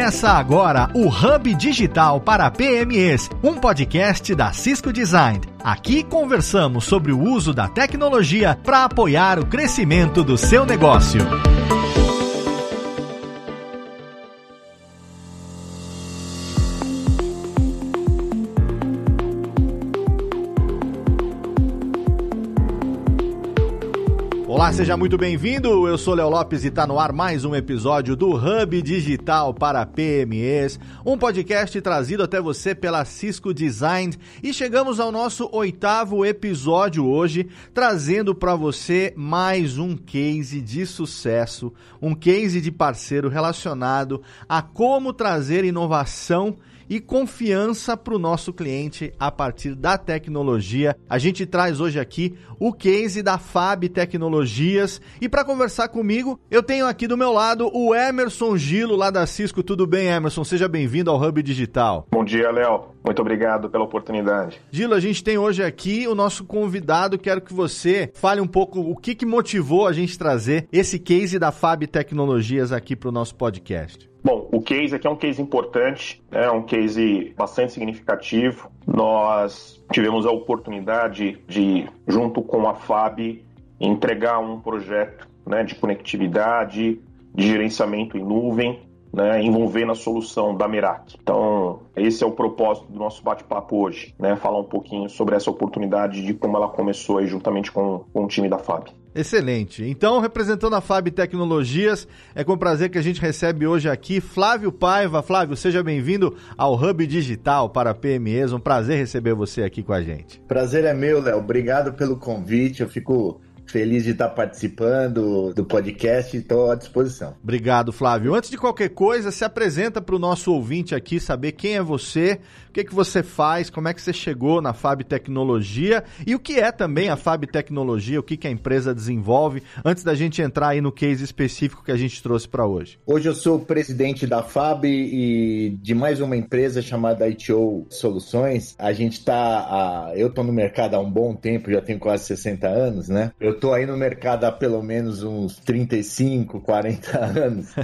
Começa agora o Hub Digital para PMEs, um podcast da Cisco Design. Aqui conversamos sobre o uso da tecnologia para apoiar o crescimento do seu negócio. Olá, seja muito bem-vindo. Eu sou Léo Lopes e está no ar mais um episódio do Hub Digital para PMEs, um podcast trazido até você pela Cisco Design. E chegamos ao nosso oitavo episódio hoje, trazendo para você mais um case de sucesso, um case de parceiro relacionado a como trazer inovação e confiança para o nosso cliente a partir da tecnologia. A gente traz hoje aqui o case da Fab Tecnologias e para conversar comigo, eu tenho aqui do meu lado o Emerson Gilo lá da Cisco. Tudo bem, Emerson? Seja bem-vindo ao Hub Digital. Bom dia, Léo. Muito obrigado pela oportunidade. Gilo, a gente tem hoje aqui o nosso convidado. Quero que você fale um pouco o que, que motivou a gente trazer esse case da Fab Tecnologias aqui para o nosso podcast. Bom, o case aqui é um case importante, é um case bastante significativo. Nós tivemos a oportunidade de, junto com a FAB, entregar um projeto né, de conectividade, de gerenciamento em nuvem, né, envolvendo a solução da Merak. Então, esse é o propósito do nosso bate-papo hoje, né, falar um pouquinho sobre essa oportunidade de como ela começou aí juntamente com, com o time da FAB. Excelente. Então, representando a FAB Tecnologias, é com prazer que a gente recebe hoje aqui Flávio Paiva. Flávio, seja bem-vindo ao Hub Digital para PMEs. Um prazer receber você aqui com a gente. Prazer é meu, Léo. Obrigado pelo convite. Eu fico feliz de estar participando do podcast e estou à disposição. Obrigado, Flávio. Antes de qualquer coisa, se apresenta para o nosso ouvinte aqui saber quem é você, o que, que você faz, como é que você chegou na Fab Tecnologia e o que é também a Fab Tecnologia, o que, que a empresa desenvolve, antes da gente entrar aí no case específico que a gente trouxe para hoje. Hoje eu sou presidente da Fab e de mais uma empresa chamada ITO Soluções. A gente está, eu estou no mercado há um bom tempo, já tenho quase 60 anos, né? Eu tô aí no mercado há pelo menos uns 35, 40 anos.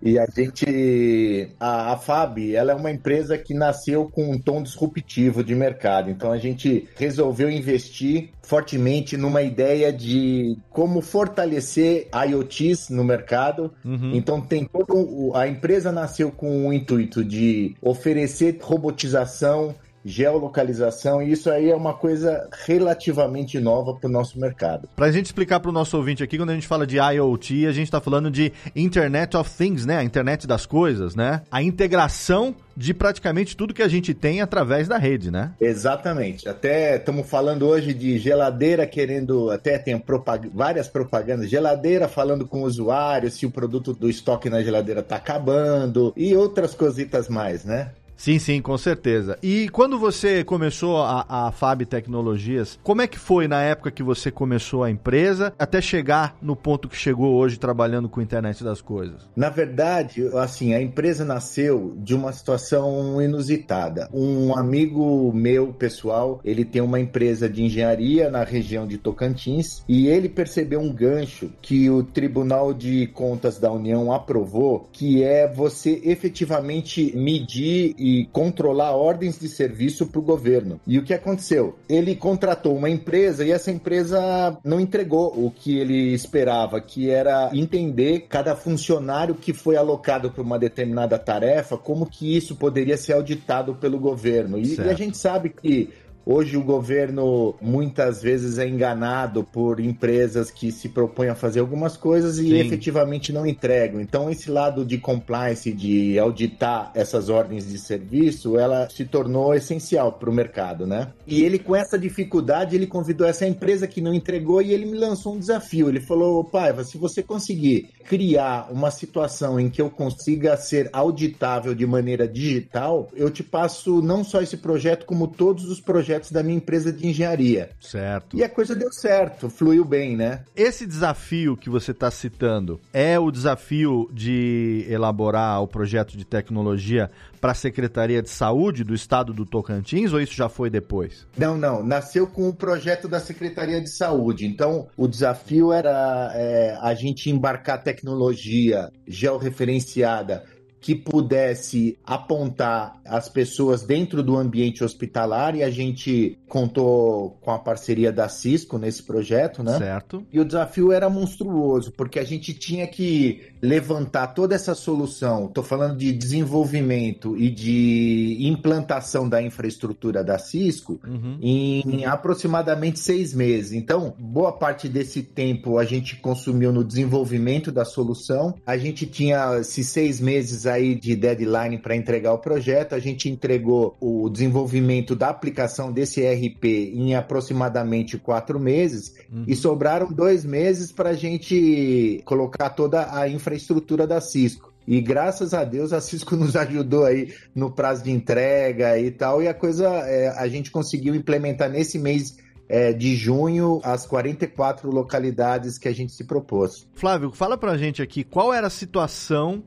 e a gente. A, a FAB, ela é uma empresa que nasceu com um tom disruptivo de mercado. Então a gente resolveu investir fortemente numa ideia de como fortalecer IoTs no mercado. Uhum. Então tem todo. A empresa nasceu com o intuito de oferecer robotização geolocalização, e isso aí é uma coisa relativamente nova para o nosso mercado. Para a gente explicar para o nosso ouvinte aqui, quando a gente fala de IoT, a gente está falando de Internet of Things, né? A internet das coisas, né? A integração de praticamente tudo que a gente tem através da rede, né? Exatamente. Até estamos falando hoje de geladeira querendo, até tem propag várias propagandas, geladeira falando com o usuário se o produto do estoque na geladeira está acabando e outras cositas mais, né? Sim, sim, com certeza. E quando você começou a, a Fab Tecnologias, como é que foi na época que você começou a empresa até chegar no ponto que chegou hoje trabalhando com a internet das coisas? Na verdade, assim, a empresa nasceu de uma situação inusitada. Um amigo meu, pessoal, ele tem uma empresa de engenharia na região de Tocantins e ele percebeu um gancho que o Tribunal de Contas da União aprovou, que é você efetivamente medir controlar ordens de serviço para o governo. E o que aconteceu? Ele contratou uma empresa e essa empresa não entregou o que ele esperava, que era entender cada funcionário que foi alocado para uma determinada tarefa, como que isso poderia ser auditado pelo governo. E, e a gente sabe que Hoje o governo muitas vezes é enganado por empresas que se propõem a fazer algumas coisas e Sim. efetivamente não entregam. Então esse lado de compliance, de auditar essas ordens de serviço, ela se tornou essencial para o mercado, né? E ele com essa dificuldade, ele convidou essa empresa que não entregou e ele me lançou um desafio. Ele falou, Paiva, se você conseguir criar uma situação em que eu consiga ser auditável de maneira digital, eu te passo não só esse projeto, como todos os projetos projetos da minha empresa de engenharia. Certo. E a coisa deu certo, fluiu bem, né? Esse desafio que você está citando é o desafio de elaborar o projeto de tecnologia para a Secretaria de Saúde do Estado do Tocantins ou isso já foi depois? Não, não. Nasceu com o projeto da Secretaria de Saúde. Então, o desafio era é, a gente embarcar tecnologia georreferenciada que pudesse apontar as pessoas dentro do ambiente hospitalar e a gente contou com a parceria da Cisco nesse projeto, né? Certo. E o desafio era monstruoso, porque a gente tinha que levantar toda essa solução. Estou falando de desenvolvimento e de implantação da infraestrutura da Cisco uhum. em aproximadamente seis meses. Então, boa parte desse tempo a gente consumiu no desenvolvimento da solução. A gente tinha esses seis meses aí de deadline para entregar o projeto. A gente entregou o desenvolvimento da aplicação desse ERP em aproximadamente quatro meses uhum. e sobraram dois meses para a gente colocar toda a infraestrutura infraestrutura da Cisco. E graças a Deus a Cisco nos ajudou aí no prazo de entrega e tal, e a coisa é, a gente conseguiu implementar nesse mês é, de junho as 44 localidades que a gente se propôs. Flávio, fala pra gente aqui qual era a situação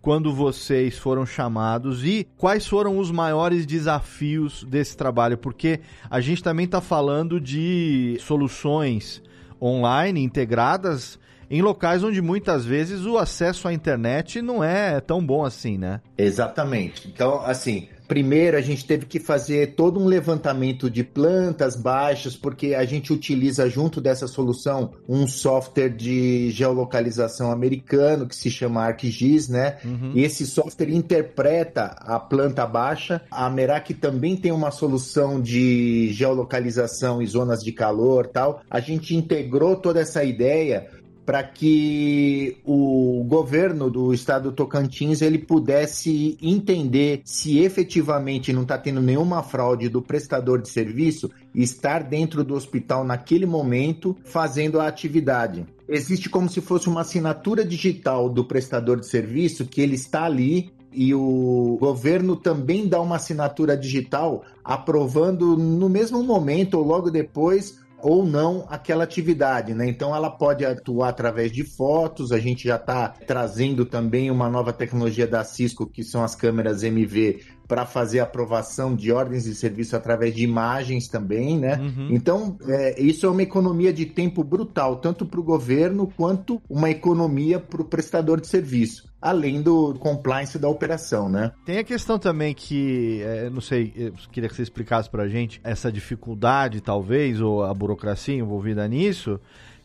quando vocês foram chamados e quais foram os maiores desafios desse trabalho, porque a gente também está falando de soluções online integradas em locais onde muitas vezes o acesso à internet não é tão bom assim, né? Exatamente. Então, assim, primeiro a gente teve que fazer todo um levantamento de plantas baixas, porque a gente utiliza junto dessa solução um software de geolocalização americano que se chama ArcGIS, né? Uhum. E esse software interpreta a planta baixa. A Merak também tem uma solução de geolocalização em zonas de calor, tal. A gente integrou toda essa ideia para que o governo do estado do Tocantins ele pudesse entender se efetivamente não está tendo nenhuma fraude do prestador de serviço estar dentro do hospital naquele momento fazendo a atividade. Existe como se fosse uma assinatura digital do prestador de serviço que ele está ali e o governo também dá uma assinatura digital aprovando no mesmo momento ou logo depois ou não aquela atividade, né? Então ela pode atuar através de fotos, a gente já está trazendo também uma nova tecnologia da Cisco, que são as câmeras MV, para fazer aprovação de ordens de serviço através de imagens também, né? Uhum. Então, é, isso é uma economia de tempo brutal, tanto para o governo quanto uma economia para o prestador de serviço além do compliance da operação, né? Tem a questão também que, é, não sei, eu queria que você explicasse para a gente essa dificuldade, talvez, ou a burocracia envolvida nisso,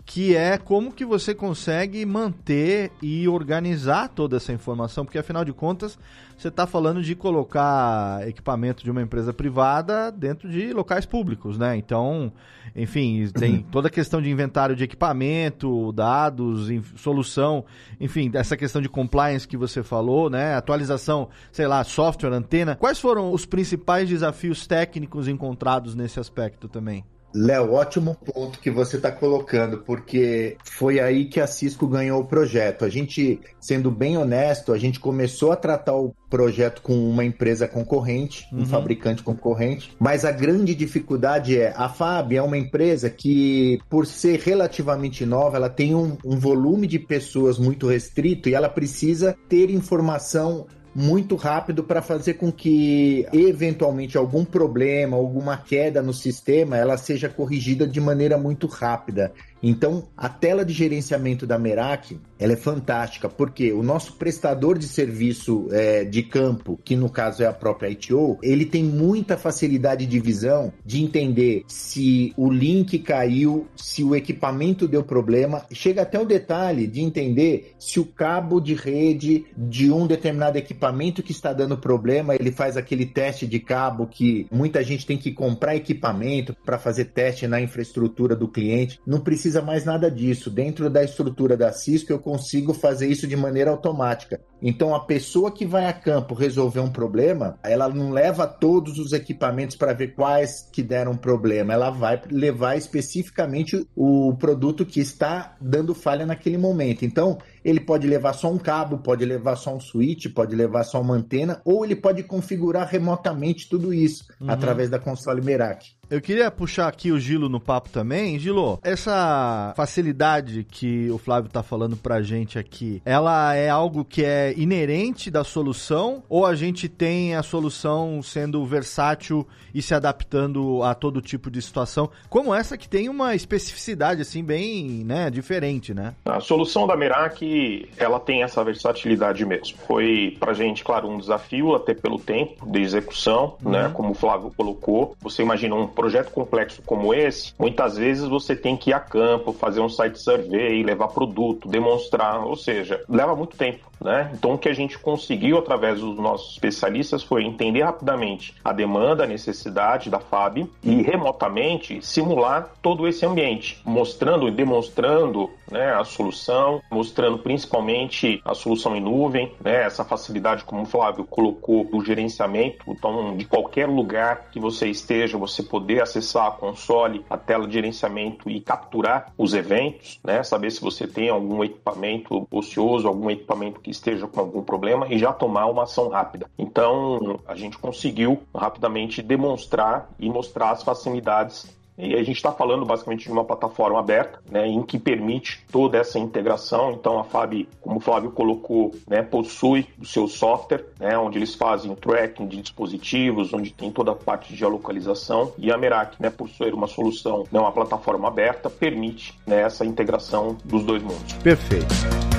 que é como que você consegue manter e organizar toda essa informação, porque afinal de contas você está falando de colocar equipamento de uma empresa privada dentro de locais públicos, né? Então, enfim, tem toda a questão de inventário de equipamento, dados, solução, enfim, essa questão de compliance que você falou, né? Atualização, sei lá, software, antena. Quais foram os principais desafios técnicos encontrados nesse aspecto também? Léo, ótimo ponto que você está colocando, porque foi aí que a Cisco ganhou o projeto. A gente, sendo bem honesto, a gente começou a tratar o projeto com uma empresa concorrente, um uhum. fabricante concorrente, mas a grande dificuldade é a FAB é uma empresa que, por ser relativamente nova, ela tem um, um volume de pessoas muito restrito e ela precisa ter informação muito rápido para fazer com que eventualmente algum problema, alguma queda no sistema, ela seja corrigida de maneira muito rápida. Então, a tela de gerenciamento da Merak, ela é fantástica, porque o nosso prestador de serviço é, de campo, que no caso é a própria ITO, ele tem muita facilidade de visão de entender se o link caiu, se o equipamento deu problema, chega até o detalhe de entender se o cabo de rede de um determinado equipamento que está dando problema, ele faz aquele teste de cabo que muita gente tem que comprar equipamento para fazer teste na infraestrutura do cliente, não precisa precisa mais nada disso. Dentro da estrutura da Cisco, eu consigo fazer isso de maneira automática. Então, a pessoa que vai a campo resolver um problema, ela não leva todos os equipamentos para ver quais que deram problema. Ela vai levar especificamente o produto que está dando falha naquele momento. Então, ele pode levar só um cabo, pode levar só um switch, pode levar só uma antena, ou ele pode configurar remotamente tudo isso uhum. através da console Merak. Eu queria puxar aqui o Gilo no papo também. Gilo, essa facilidade que o Flávio tá falando pra gente aqui, ela é algo que é inerente da solução ou a gente tem a solução sendo versátil e se adaptando a todo tipo de situação, como essa que tem uma especificidade assim bem, né, diferente, né? A solução da Merak ela tem essa versatilidade mesmo. Foi pra gente, claro, um desafio até pelo tempo de execução, uhum. né? Como o Flávio colocou. Você imagina um projeto complexo como esse, muitas vezes você tem que ir a campo, fazer um site survey, levar produto, demonstrar, ou seja, leva muito tempo. Né? Então, o que a gente conseguiu através dos nossos especialistas foi entender rapidamente a demanda, a necessidade da FAB e remotamente simular todo esse ambiente, mostrando e demonstrando né, a solução, mostrando principalmente a solução em nuvem, né, essa facilidade, como o Flávio colocou, do gerenciamento. Então, de qualquer lugar que você esteja, você poder acessar a console, a tela de gerenciamento e capturar os eventos, né, saber se você tem algum equipamento ocioso, algum equipamento que esteja com algum problema e já tomar uma ação rápida. Então, a gente conseguiu rapidamente demonstrar e mostrar as facilidades e a gente está falando basicamente de uma plataforma aberta, né, em que permite toda essa integração. Então a FAB, como o Flávio colocou, né, possui o seu software, né, onde eles fazem tracking de dispositivos, onde tem toda a parte de geolocalização. E a Merak, né, por ser uma solução, né, uma plataforma aberta, permite né, essa integração dos dois mundos. Perfeito.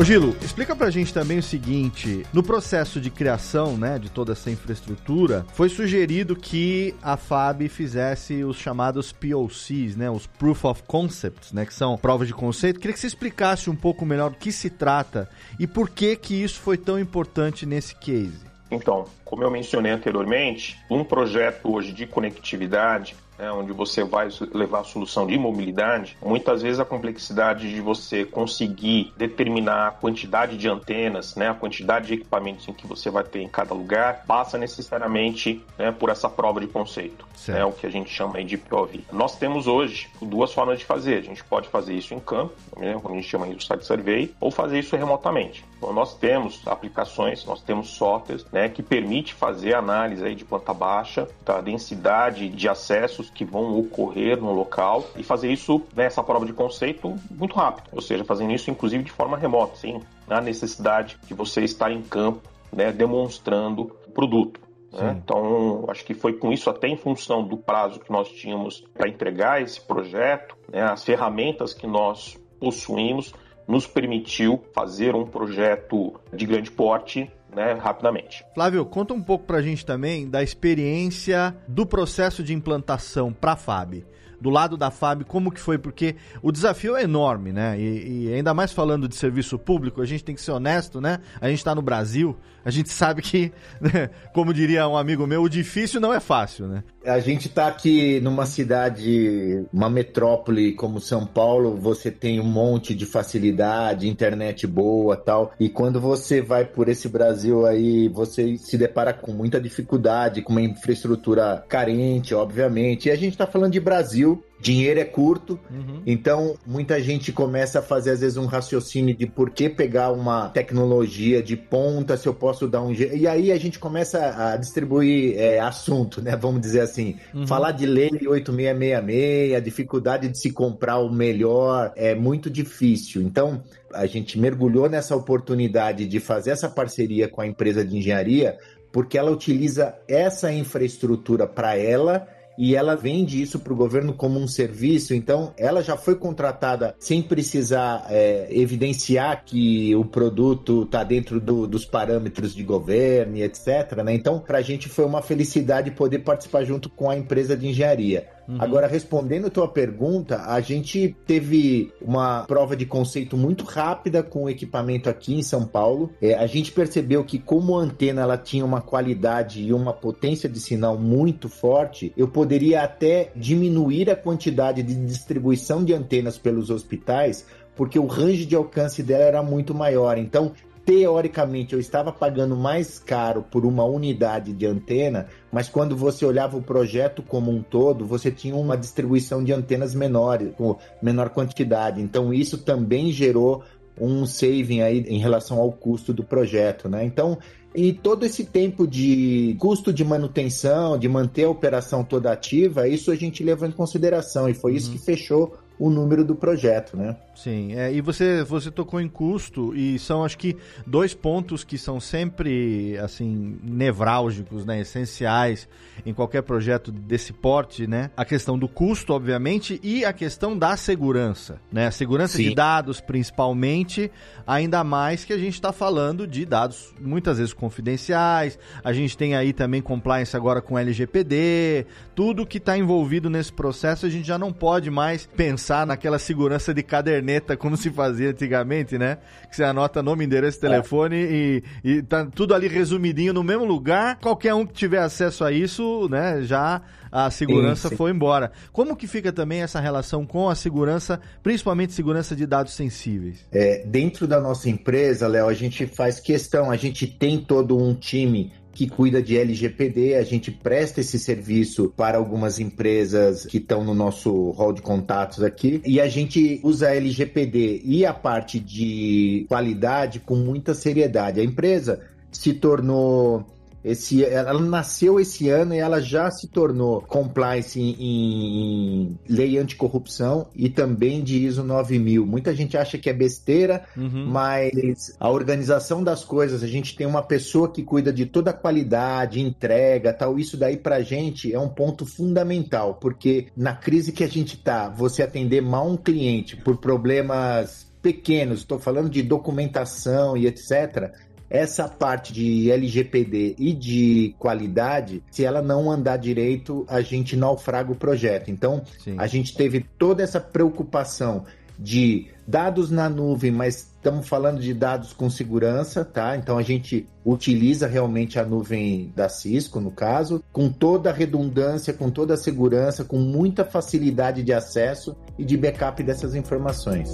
Ô Gilo, explica pra gente também o seguinte: no processo de criação, né, de toda essa infraestrutura, foi sugerido que a FAB fizesse os chamados POCs, né, os Proof of Concepts, né, que são provas de conceito. Queria que você explicasse um pouco melhor do que se trata e por que que isso foi tão importante nesse case. Então, como eu mencionei anteriormente, um projeto hoje de conectividade né, onde você vai levar a solução de mobilidade, muitas vezes a complexidade de você conseguir determinar a quantidade de antenas, né, a quantidade de equipamentos em que você vai ter em cada lugar, passa necessariamente né, por essa prova de conceito, né, o que a gente chama de POV. Nós temos hoje duas formas de fazer. A gente pode fazer isso em campo, né, quando a gente chama de site survey, ou fazer isso remotamente. Então, nós temos aplicações, nós temos softwares né, que permite fazer análise aí de planta baixa, da densidade de acessos que vão ocorrer no local e fazer isso nessa prova de conceito muito rápido, ou seja, fazendo isso inclusive de forma remota, sem a necessidade de você estar em campo, né, demonstrando o produto. Né? Então, acho que foi com isso, até em função do prazo que nós tínhamos para entregar esse projeto, né, as ferramentas que nós possuímos, nos permitiu fazer um projeto de grande porte né, rapidamente. Flávio, conta um pouco para a gente também da experiência do processo de implantação para a FAB do lado da FAB, como que foi? Porque o desafio é enorme, né? E, e, ainda mais falando de serviço público, a gente tem que ser honesto, né? A gente está no Brasil, a gente sabe que, né, como diria um amigo meu, o difícil não é fácil, né? A gente está aqui numa cidade, uma metrópole como São Paulo, você tem um monte de facilidade, internet boa tal. E quando você vai por esse Brasil aí, você se depara com muita dificuldade, com uma infraestrutura carente, obviamente. E a gente está falando de Brasil, dinheiro é curto, uhum. então muita gente começa a fazer às vezes um raciocínio de por que pegar uma tecnologia de ponta se eu posso dar um jeito. E aí a gente começa a distribuir é, assunto, né? Vamos dizer assim, uhum. falar de lei 8666, a dificuldade de se comprar o melhor é muito difícil. Então a gente mergulhou nessa oportunidade de fazer essa parceria com a empresa de engenharia porque ela utiliza essa infraestrutura para ela e ela vende isso para o governo como um serviço, então ela já foi contratada sem precisar é, evidenciar que o produto está dentro do, dos parâmetros de governo e etc. Né? Então, para a gente foi uma felicidade poder participar junto com a empresa de engenharia. Uhum. Agora, respondendo a tua pergunta, a gente teve uma prova de conceito muito rápida com o equipamento aqui em São Paulo. É, a gente percebeu que como a antena ela tinha uma qualidade e uma potência de sinal muito forte, eu poderia até diminuir a quantidade de distribuição de antenas pelos hospitais porque o range de alcance dela era muito maior. Então, teoricamente eu estava pagando mais caro por uma unidade de antena, mas quando você olhava o projeto como um todo, você tinha uma distribuição de antenas menores, com menor quantidade. Então isso também gerou um saving aí em relação ao custo do projeto, né? Então, e todo esse tempo de custo de manutenção, de manter a operação toda ativa, isso a gente levou em consideração e foi uhum. isso que fechou o número do projeto, né? Sim, é, e você, você tocou em custo e são acho que dois pontos que são sempre assim nevrálgicos, né, essenciais em qualquer projeto desse porte, né? A questão do custo, obviamente, e a questão da segurança, né? A segurança Sim. de dados, principalmente, ainda mais que a gente está falando de dados muitas vezes confidenciais. A gente tem aí também compliance agora com LGPD, tudo que está envolvido nesse processo, a gente já não pode mais pensar naquela segurança de caderneta como se fazia antigamente, né? Que você anota nome, endereço, é. telefone é. e, e tá tudo ali resumidinho no mesmo lugar. Qualquer um que tiver acesso a isso, né, já a segurança sim, sim. foi embora. Como que fica também essa relação com a segurança, principalmente segurança de dados sensíveis? É, dentro da nossa empresa, Léo, a gente faz questão, a gente tem todo um time que cuida de LGPD. A gente presta esse serviço para algumas empresas que estão no nosso hall de contatos aqui. E a gente usa LGPD e a parte de qualidade com muita seriedade. A empresa se tornou esse, ela nasceu esse ano e ela já se tornou compliance em, em lei anticorrupção e também de ISO 9000. Muita gente acha que é besteira, uhum. mas a organização das coisas, a gente tem uma pessoa que cuida de toda a qualidade, entrega, tal. Isso daí pra gente é um ponto fundamental, porque na crise que a gente tá, você atender mal um cliente por problemas pequenos, estou falando de documentação e etc essa parte de LGPD e de qualidade, se ela não andar direito, a gente naufraga o projeto. Então, Sim. a gente teve toda essa preocupação de dados na nuvem, mas estamos falando de dados com segurança, tá? Então a gente utiliza realmente a nuvem da Cisco, no caso, com toda a redundância, com toda a segurança, com muita facilidade de acesso e de backup dessas informações.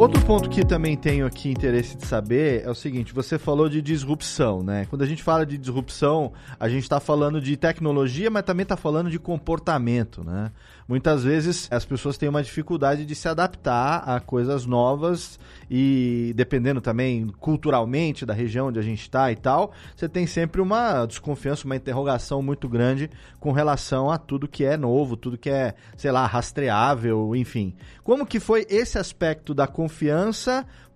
Outro ponto que também tenho aqui interesse de saber é o seguinte: você falou de disrupção, né? Quando a gente fala de disrupção, a gente está falando de tecnologia, mas também está falando de comportamento, né? Muitas vezes as pessoas têm uma dificuldade de se adaptar a coisas novas e dependendo também culturalmente da região onde a gente está e tal, você tem sempre uma desconfiança, uma interrogação muito grande com relação a tudo que é novo, tudo que é, sei lá, rastreável, enfim. Como que foi esse aspecto da confiança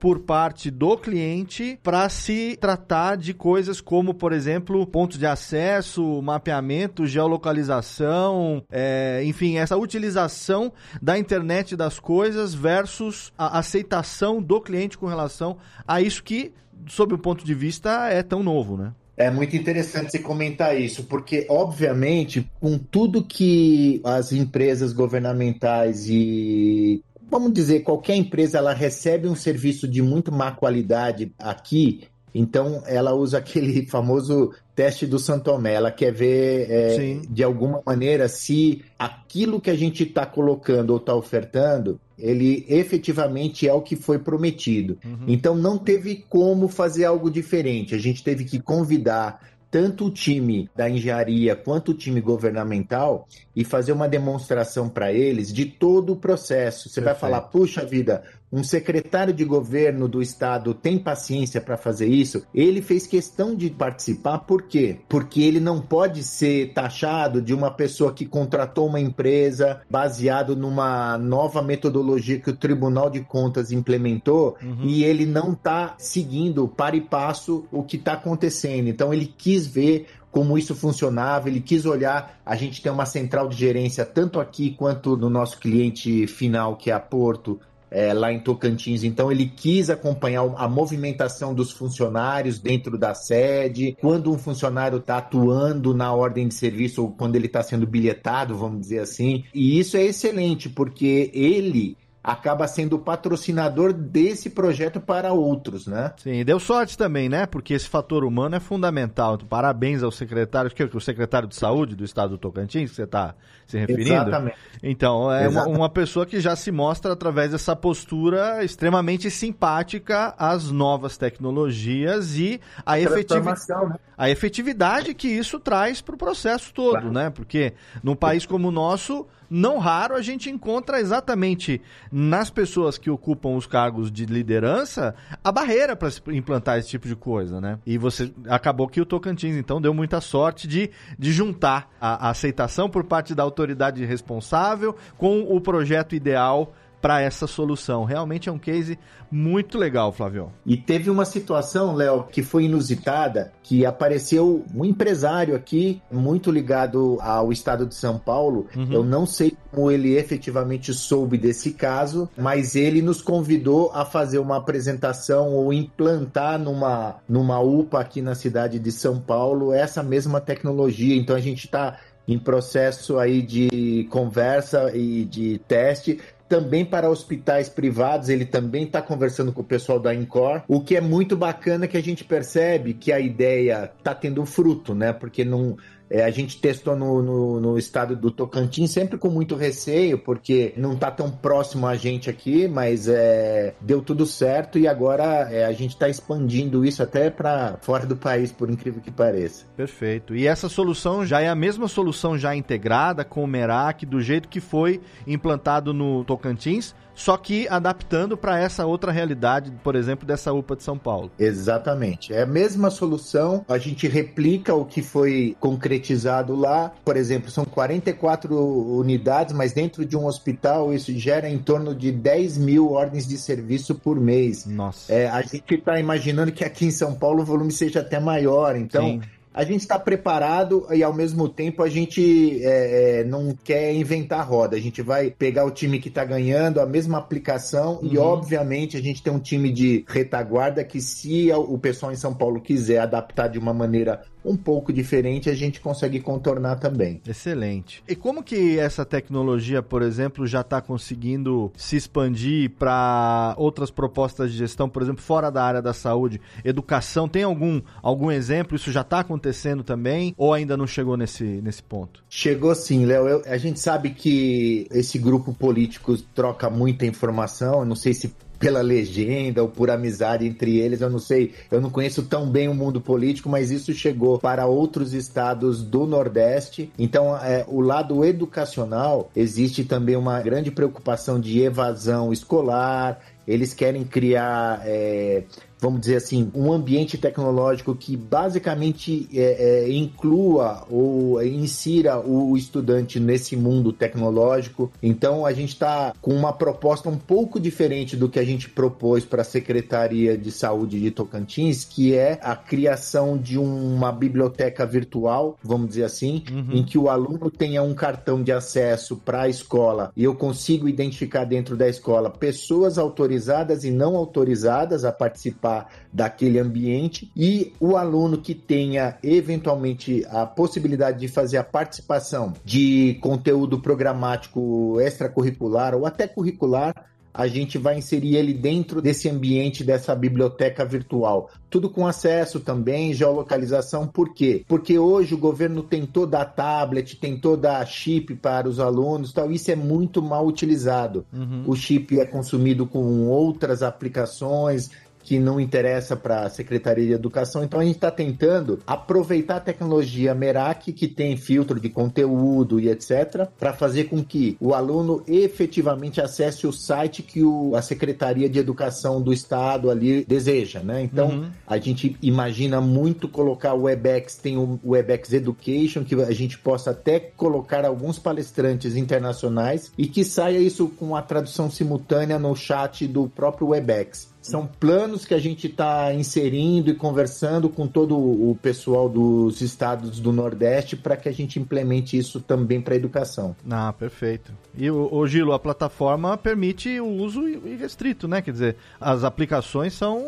por parte do cliente para se tratar de coisas como, por exemplo, pontos de acesso, mapeamento, geolocalização, é, enfim, essa utilização da internet das coisas versus a aceitação do cliente com relação a isso que, sob o ponto de vista, é tão novo, né? É muito interessante você comentar isso, porque, obviamente, com tudo que as empresas governamentais e vamos dizer, qualquer empresa ela recebe um serviço de muito má qualidade aqui, então ela usa aquele famoso teste do Santomé. Ela quer ver é, de alguma maneira se aquilo que a gente está colocando ou está ofertando ele efetivamente é o que foi prometido. Uhum. Então não teve como fazer algo diferente. A gente teve que convidar tanto o time da engenharia quanto o time governamental e fazer uma demonstração para eles de todo o processo. Você Perfeito. vai falar, puxa vida, um secretário de governo do estado tem paciência para fazer isso? Ele fez questão de participar, por quê? Porque ele não pode ser taxado de uma pessoa que contratou uma empresa baseado numa nova metodologia que o Tribunal de Contas implementou uhum. e ele não está seguindo para e passo o que está acontecendo. Então ele quis ver como isso funcionava, ele quis olhar. A gente tem uma central de gerência tanto aqui quanto no nosso cliente final, que é a Porto, é, lá em Tocantins. Então ele quis acompanhar a movimentação dos funcionários dentro da sede, quando um funcionário está atuando na ordem de serviço ou quando ele está sendo bilhetado, vamos dizer assim. E isso é excelente, porque ele acaba sendo patrocinador desse projeto para outros, né? Sim, deu sorte também, né? Porque esse fator humano é fundamental. Então, parabéns ao secretário, que é o secretário de saúde do estado do Tocantins, que você está se referindo. Exatamente. Então, é uma, uma, pessoa que já se mostra através dessa postura extremamente simpática às novas tecnologias e a, efetividade, né? a efetividade que isso traz para o processo todo, claro. né? Porque num país como o nosso, não raro a gente encontra exatamente nas pessoas que ocupam os cargos de liderança a barreira para implantar esse tipo de coisa, né? E você acabou que o Tocantins, então, deu muita sorte de, de juntar a, a aceitação por parte da autoridade responsável com o projeto ideal para essa solução. Realmente é um case muito legal, Flávio. E teve uma situação, Léo, que foi inusitada, que apareceu um empresário aqui muito ligado ao estado de São Paulo. Uhum. Eu não sei como ele efetivamente soube desse caso, mas ele nos convidou a fazer uma apresentação ou implantar numa, numa UPA aqui na cidade de São Paulo essa mesma tecnologia. Então a gente está em processo aí de conversa e de teste também para hospitais privados, ele também está conversando com o pessoal da Incor, o que é muito bacana que a gente percebe que a ideia está tendo fruto, né? Porque não, é, a gente testou no, no, no, estado do Tocantins sempre com muito receio, porque não está tão próximo a gente aqui, mas é, deu tudo certo e agora é, a gente está expandindo isso até para fora do país, por incrível que pareça. Perfeito. E essa solução já é a mesma solução já integrada com o Merak, do jeito que foi implantado no Tocantins, só que adaptando para essa outra realidade, por exemplo, dessa UPA de São Paulo. Exatamente. É a mesma solução, a gente replica o que foi concretizado lá. Por exemplo, são 44 unidades, mas dentro de um hospital isso gera em torno de 10 mil ordens de serviço por mês. Nossa. É, a gente está imaginando que aqui em São Paulo o volume seja até maior, então. Sim a gente está preparado e ao mesmo tempo a gente é, é, não quer inventar roda. A gente vai pegar o time que está ganhando, a mesma aplicação uhum. e obviamente a gente tem um time de retaguarda que se o pessoal em São Paulo quiser adaptar de uma maneira um pouco diferente, a gente consegue contornar também. Excelente. E como que essa tecnologia, por exemplo, já está conseguindo se expandir para outras propostas de gestão, por exemplo, fora da área da saúde, educação? Tem algum, algum exemplo? Isso já está acontecendo também ou ainda não chegou nesse, nesse ponto? Chegou sim, Léo. A gente sabe que esse grupo político troca muita informação. Eu não sei se pela legenda ou por amizade entre eles, eu não sei, eu não conheço tão bem o mundo político, mas isso chegou para outros estados do Nordeste. Então, é, o lado educacional existe também uma grande preocupação de evasão escolar. Eles querem criar é, vamos dizer assim, um ambiente tecnológico que basicamente é, é, inclua ou insira o estudante nesse mundo tecnológico. Então a gente está com uma proposta um pouco diferente do que a gente propôs para a Secretaria de Saúde de Tocantins, que é a criação de uma biblioteca virtual, vamos dizer assim, uhum. em que o aluno tenha um cartão de acesso para a escola e eu consigo identificar dentro da escola pessoas autorizadas e não autorizadas a participar daquele ambiente e o aluno que tenha eventualmente a possibilidade de fazer a participação de conteúdo programático extracurricular ou até curricular a gente vai inserir ele dentro desse ambiente dessa biblioteca virtual. Tudo com acesso também, geolocalização. Por quê? Porque hoje o governo tentou dar tablet, tentou dar chip para os alunos, tal. Isso é muito mal utilizado. Uhum. O chip é consumido com outras aplicações, que não interessa para a Secretaria de Educação. Então a gente está tentando aproveitar a tecnologia Merak, que tem filtro de conteúdo e etc., para fazer com que o aluno efetivamente acesse o site que o, a Secretaria de Educação do Estado ali deseja, né? Então uhum. a gente imagina muito colocar o WebEx, tem o WebEx Education, que a gente possa até colocar alguns palestrantes internacionais e que saia isso com a tradução simultânea no chat do próprio WebEx. São planos que a gente está inserindo e conversando com todo o pessoal dos estados do Nordeste para que a gente implemente isso também para a educação. Ah, perfeito. E o, Gilo, a plataforma permite o uso irrestrito, né? Quer dizer, as aplicações são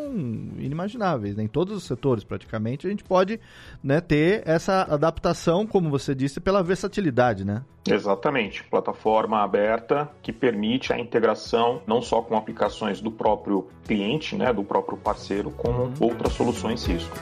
inimagináveis. Né? Em todos os setores, praticamente, a gente pode né, ter essa adaptação, como você disse, pela versatilidade, né? Exatamente. Plataforma aberta que permite a integração não só com aplicações do próprio cliente, né, do próprio parceiro, como uhum. outras soluções Cisco.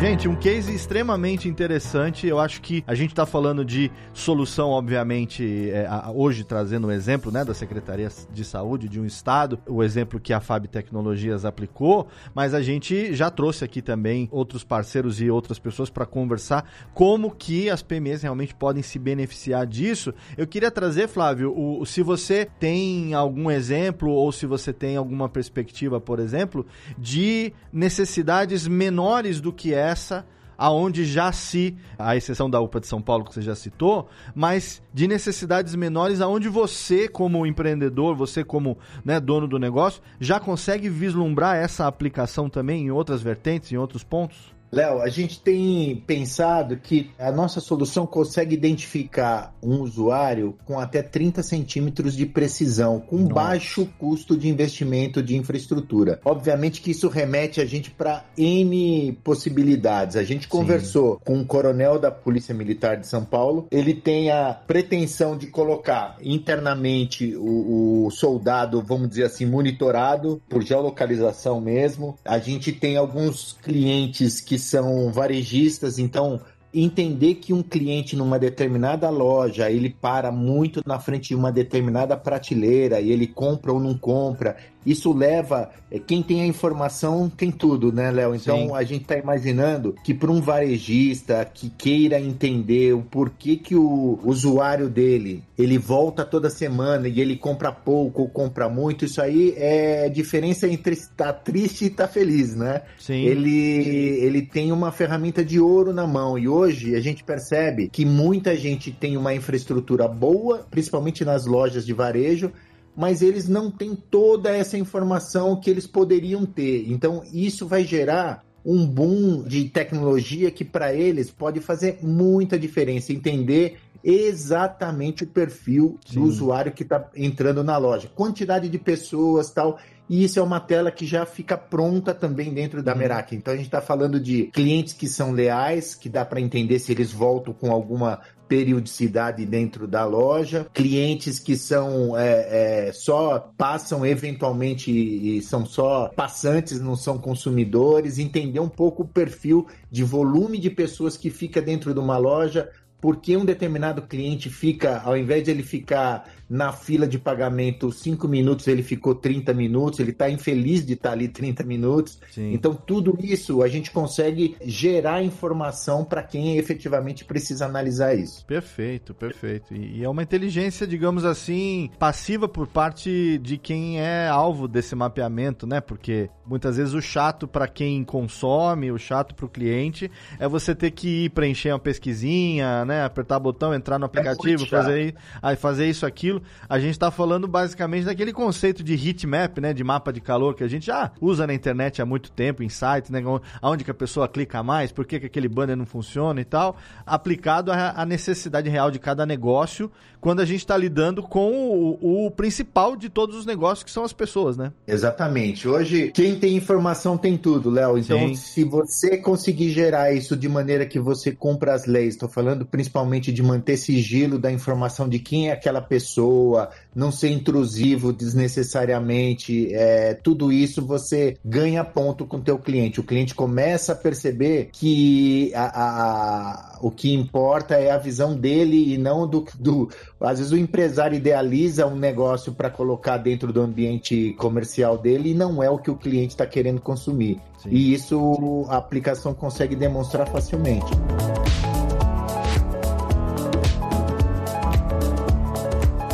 Gente, um case extremamente interessante. Eu acho que a gente está falando de solução, obviamente, é, hoje trazendo o um exemplo né, da Secretaria de Saúde de um estado, o exemplo que a Fab Tecnologias aplicou, mas a gente já trouxe aqui também outros parceiros e outras pessoas para conversar como que as PMEs realmente podem se beneficiar disso. Eu queria trazer, Flávio, o, se você tem algum exemplo ou se você tem alguma perspectiva, por exemplo, de necessidades menores do que é essa aonde já se, a exceção da UPA de São Paulo que você já citou, mas de necessidades menores aonde você como empreendedor, você como né, dono do negócio, já consegue vislumbrar essa aplicação também em outras vertentes, em outros pontos? Léo, a gente tem pensado que a nossa solução consegue identificar um usuário com até 30 centímetros de precisão, com nossa. baixo custo de investimento de infraestrutura. Obviamente que isso remete a gente para N possibilidades. A gente conversou Sim. com um coronel da Polícia Militar de São Paulo. Ele tem a pretensão de colocar internamente o, o soldado, vamos dizer assim, monitorado por geolocalização mesmo. A gente tem alguns clientes que são varejistas, então entender que um cliente numa determinada loja ele para muito na frente de uma determinada prateleira e ele compra ou não compra isso leva. É, quem tem a informação tem tudo, né, Léo? Então Sim. a gente está imaginando que para um varejista que queira entender o porquê que o usuário dele ele volta toda semana e ele compra pouco ou compra muito, isso aí é diferença entre estar triste e estar feliz, né? Sim. Ele, ele tem uma ferramenta de ouro na mão e hoje a gente percebe que muita gente tem uma infraestrutura boa, principalmente nas lojas de varejo, mas eles não têm toda essa informação que eles poderiam ter. Então, isso vai gerar um boom de tecnologia que para eles pode fazer muita diferença, entender exatamente o perfil Sim. do usuário que está entrando na loja, quantidade de pessoas, tal. E isso é uma tela que já fica pronta também dentro da uhum. Meraki. Então a gente está falando de clientes que são leais, que dá para entender se eles voltam com alguma periodicidade dentro da loja, clientes que são é, é, só passam eventualmente e são só passantes, não são consumidores, entender um pouco o perfil de volume de pessoas que fica dentro de uma loja, porque um determinado cliente fica, ao invés de ele ficar na fila de pagamento 5 minutos, ele ficou 30 minutos, ele está infeliz de estar tá ali 30 minutos. Sim. Então, tudo isso a gente consegue gerar informação para quem efetivamente precisa analisar isso. Perfeito, perfeito. E, e é uma inteligência, digamos assim, passiva por parte de quem é alvo desse mapeamento, né? Porque muitas vezes o chato para quem consome, o chato para o cliente, é você ter que ir preencher uma pesquisinha, né? Apertar botão, entrar no é aplicativo, é fazer, aí fazer isso, aquilo a gente está falando basicamente daquele conceito de heat map, né, de mapa de calor que a gente já usa na internet há muito tempo, em sites, né, onde que a pessoa clica mais, por que, que aquele banner não funciona e tal, aplicado à necessidade real de cada negócio, quando a gente está lidando com o, o, principal de todos os negócios, que são as pessoas, né? Exatamente. Hoje, quem tem informação tem tudo, Léo. Então, Sim. se você conseguir gerar isso de maneira que você cumpra as leis, estou falando principalmente de manter sigilo da informação de quem é aquela pessoa, não ser intrusivo desnecessariamente, é, tudo isso você ganha ponto com o teu cliente. O cliente começa a perceber que a, a, o que importa é a visão dele e não do, do... Às vezes o empresário idealiza um negócio para colocar dentro do ambiente comercial dele e não é o que o cliente está querendo consumir. Sim. E isso a aplicação consegue demonstrar facilmente.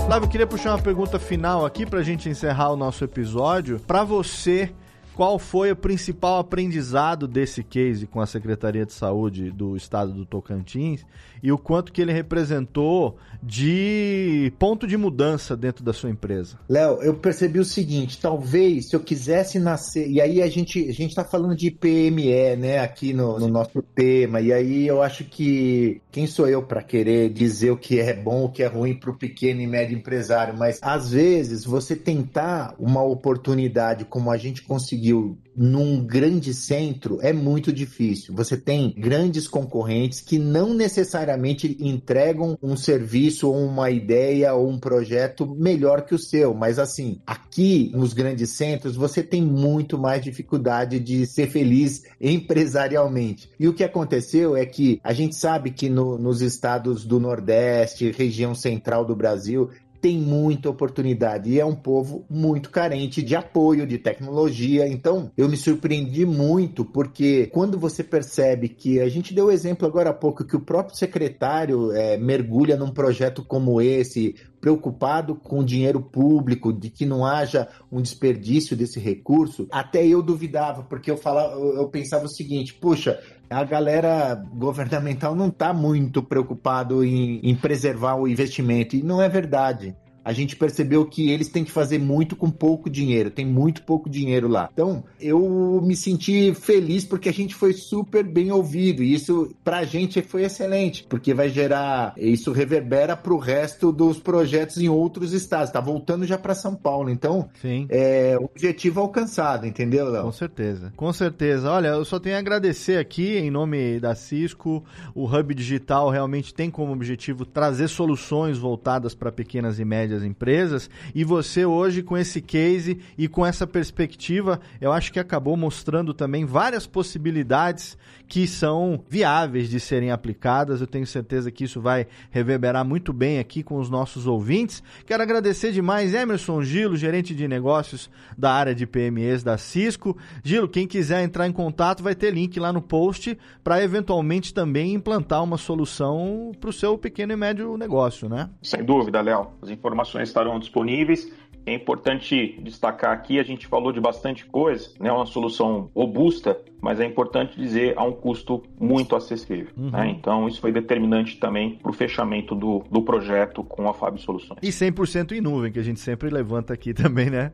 Flávio, eu queria puxar uma pergunta final aqui para a gente encerrar o nosso episódio. Para você, qual foi o principal aprendizado desse case com a Secretaria de Saúde do Estado do Tocantins e o quanto que ele representou de ponto de mudança dentro da sua empresa? Léo, eu percebi o seguinte, talvez se eu quisesse nascer, e aí a gente a gente está falando de PME, né, aqui no, no, nosso tema, e aí eu acho que quem sou eu para querer dizer o que é bom, o que é ruim para o pequeno e médio empresário, mas às vezes você tentar uma oportunidade como a gente conseguiu conseguiu num grande centro é muito difícil. Você tem grandes concorrentes que não necessariamente entregam um serviço ou uma ideia ou um projeto melhor que o seu, mas assim, aqui nos grandes centros você tem muito mais dificuldade de ser feliz empresarialmente. E o que aconteceu é que a gente sabe que no, nos estados do Nordeste, região central do Brasil, tem muita oportunidade e é um povo muito carente de apoio, de tecnologia. Então, eu me surpreendi muito porque quando você percebe que a gente deu o exemplo agora há pouco que o próprio secretário é, mergulha num projeto como esse, preocupado com dinheiro público, de que não haja um desperdício desse recurso, até eu duvidava, porque eu falava, eu pensava o seguinte, puxa, a galera governamental não está muito preocupado em, em preservar o investimento. E não é verdade a gente percebeu que eles têm que fazer muito com pouco dinheiro, tem muito pouco dinheiro lá. Então, eu me senti feliz porque a gente foi super bem ouvido e isso pra gente foi excelente, porque vai gerar, isso reverbera pro resto dos projetos em outros estados, tá voltando já para São Paulo. Então, Sim. é objetivo alcançado, entendeu, Léo? Com certeza. Com certeza. Olha, eu só tenho a agradecer aqui em nome da Cisco, o Hub Digital realmente tem como objetivo trazer soluções voltadas para pequenas e médias médias empresas. E você hoje, com esse case e com essa perspectiva, eu acho que acabou mostrando também várias possibilidades que são viáveis de serem aplicadas. Eu tenho certeza que isso vai reverberar muito bem aqui com os nossos ouvintes. Quero agradecer demais Emerson Gilo, gerente de negócios da área de PMEs da Cisco. Gilo, quem quiser entrar em contato vai ter link lá no post para eventualmente também implantar uma solução para o seu pequeno e médio negócio, né? Sem dúvida, Léo. As informações estarão disponíveis. É importante destacar aqui, a gente falou de bastante coisa, né? Uma solução robusta, mas é importante dizer a um custo muito acessível. Uhum. Né? Então, isso foi determinante também para o fechamento do, do projeto com a Fábio Soluções. E 100% em nuvem, que a gente sempre levanta aqui também, né?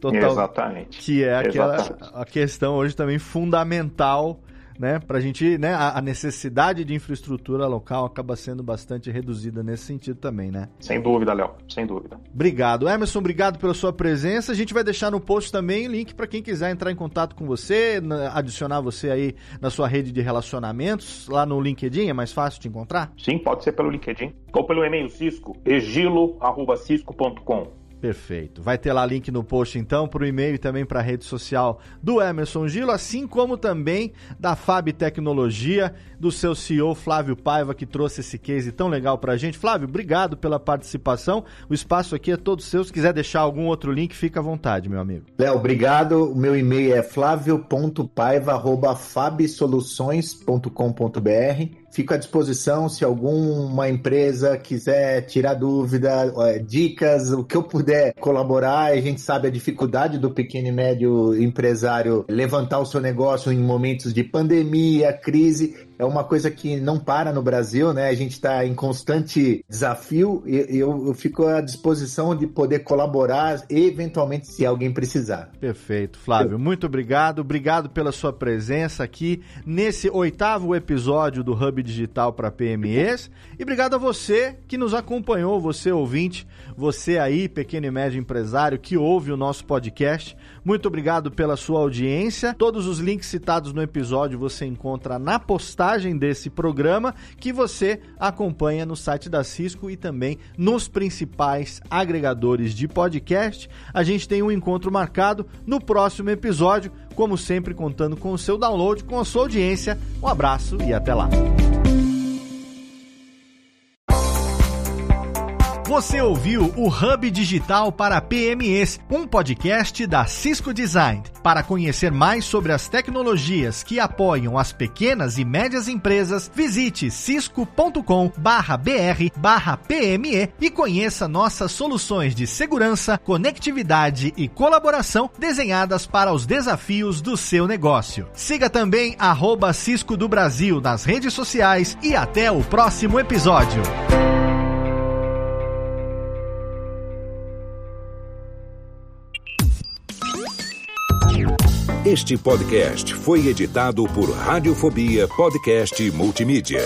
Total, Exatamente. Que é aquela Exatamente. a questão hoje também fundamental né? Para a gente, né? A, a, necessidade de infraestrutura local acaba sendo bastante reduzida nesse sentido também, né? Sem dúvida, Léo, sem dúvida. Obrigado, Emerson, obrigado pela sua presença. A gente vai deixar no post também link para quem quiser entrar em contato com você, adicionar você aí na sua rede de relacionamentos, lá no LinkedIn, é mais fácil de encontrar? Sim, pode ser pelo LinkedIn ou pelo e-mail cisco, egilo@cisco.com. Perfeito. Vai ter lá link no post então para o e-mail e também para a rede social do Emerson Gilo, assim como também da Fab Tecnologia, do seu CEO Flávio Paiva, que trouxe esse case tão legal para a gente. Flávio, obrigado pela participação. O espaço aqui é todo seu. Se quiser deixar algum outro link, fica à vontade, meu amigo. Léo, obrigado. O meu e-mail é flávio.paiva.fabsoluções.com.br Fico à disposição se alguma empresa quiser tirar dúvida, dicas, o que eu puder colaborar. A gente sabe a dificuldade do pequeno e médio empresário levantar o seu negócio em momentos de pandemia, crise é uma coisa que não para no Brasil, né? A gente está em constante desafio e eu, eu, fico à disposição de poder colaborar, eventualmente, se alguém precisar. Perfeito, Flávio. Muito obrigado. Obrigado pela sua presença aqui nesse oitavo episódio do Hub Digital para PMEs. E obrigado a você que nos acompanhou, você ouvinte, você aí, pequeno e médio empresário, que ouve o nosso podcast. Muito obrigado pela sua audiência. Todos os links citados no episódio você encontra na postagem desse programa que você acompanha no site da Cisco e também nos principais agregadores de podcast. A gente tem um encontro marcado no próximo episódio, como sempre contando com o seu download, com a sua audiência. Um abraço e até lá. Você ouviu o Hub Digital para PMEs, um podcast da Cisco Design. Para conhecer mais sobre as tecnologias que apoiam as pequenas e médias empresas, visite cisco.com/br/pme e conheça nossas soluções de segurança, conectividade e colaboração desenhadas para os desafios do seu negócio. Siga também Cisco do Brasil nas redes sociais e até o próximo episódio. Este podcast foi editado por Radiofobia Podcast Multimídia.